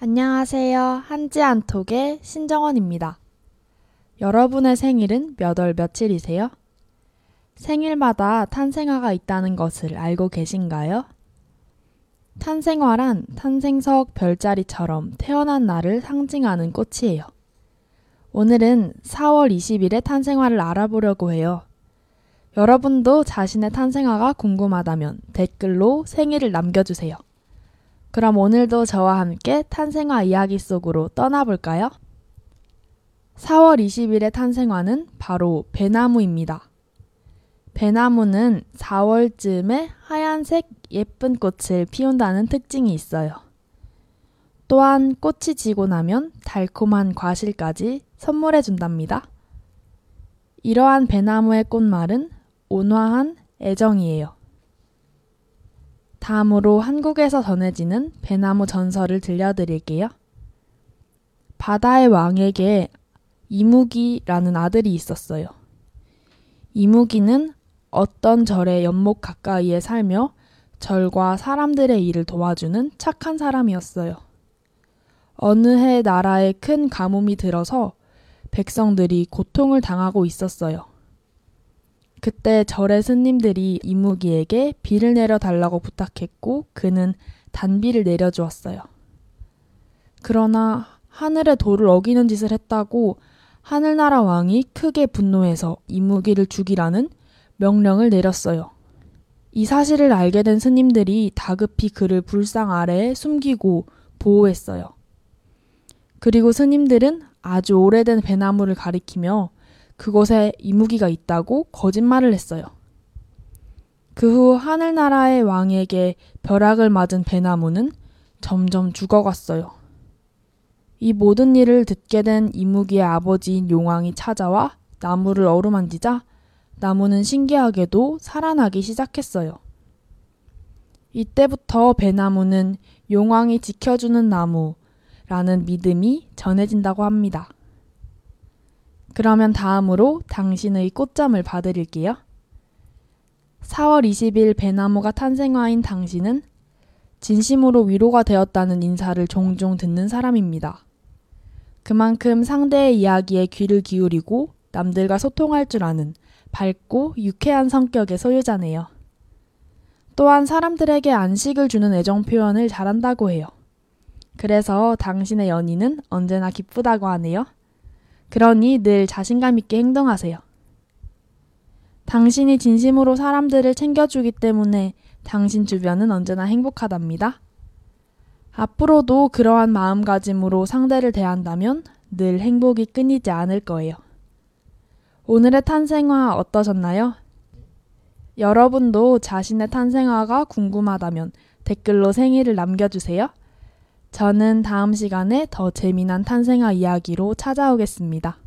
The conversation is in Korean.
안녕하세요. 한지안톡의 신정원입니다. 여러분의 생일은 몇 월 며칠이세요? 생일마다 탄생화가 있다는 것을 알고 계신가요? 탄생화란 탄생석 별자리처럼 태어난 날을 상징하는 꽃이에요. 오늘은 4월 20일의 탄생화를 알아보려고 해요. 여러분도 자신의 탄생화가 궁금하다면 댓글로 생일을 남겨주세요. 그럼 오늘도 저와 함께 탄생화 이야기 속으로 떠나볼까요? 4월 20일의 탄생화는 바로 배나무입니다. 배나무는 4월쯤에 하얀색 예쁜 꽃을 피운다는 특징이 있어요. 또한 꽃이 지고 나면 달콤한 과실까지 선물해 준답니다. 이러한 배나무의 꽃말은 온화한 애정이에요. 다음으로 한국에서 전해지는 배나무 전설을 들려드릴게요. 바다의 왕에게 이무기라는 아들이 있었어요. 이무기는 어떤 절의 연못 가까이에 살며 절과 사람들의 일을 도와주는 착한 사람이었어요. 어느 해 나라에 큰 가뭄이 들어서 백성들이 고통을 당하고 있었어요. 그때 절의 스님들이 이무기에게 비를 내려 달라고 부탁했고 그는 단비를 내려주었어요. 그러나 하늘의 도를 어기는 짓을 했다고 하늘나라 왕이 크게 분노해서 이무기를 죽이라는 명령을 내렸어요. 이 사실을 알게 된 스님들이 다급히 그를 불상 아래에 숨기고 보호했어요. 그리고 스님들은 아주 오래된 배나무를 가리키며 그곳에 이무기가 있다고 거짓말을 했어요. 그 후 하늘나라의 왕에게 벼락을 맞은 배나무는 점점 죽어갔어요. 이 모든 일을 듣게 된 이무기의 아버지인 용왕이 찾아와 나무를 어루만지자 나무는 신기하게도 살아나기 시작했어요. 이때부터 배나무는 용왕이 지켜주는 나무라는 믿음이 전해진다고 합니다. 그러면 다음으로 당신의 꽃잠을 봐드릴게요. 4월 20일 배나무가 탄생화인 당신은 진심으로 위로가 되었다는 인사를 종종 듣는 사람입니다. 그만큼 상대의 이야기에 귀를 기울이고 남들과 소통할 줄 아는 밝고 유쾌한 성격의 소유자네요. 또한 사람들에게 안식을 주는 애정 표현을 잘한다고 해요. 그래서 당신의 연인은 언제나 기쁘다고 하네요. 그러니 늘 자신감 있게 행동하세요. 당신이 진심으로 사람들을 챙겨주기 때문에 당신 주변은 언제나 행복하답니다. 앞으로도 그러한 마음가짐으로 상대를 대한다면 늘 행복이 끊이지 않을 거예요. 오늘의 탄생화 어떠셨나요? 여러분도 자신의 탄생화가 궁금하다면 댓글로 생일을 남겨주세요. 저는 다음 시간에 더 재미난 탄생화 이야기로 찾아오겠습니다.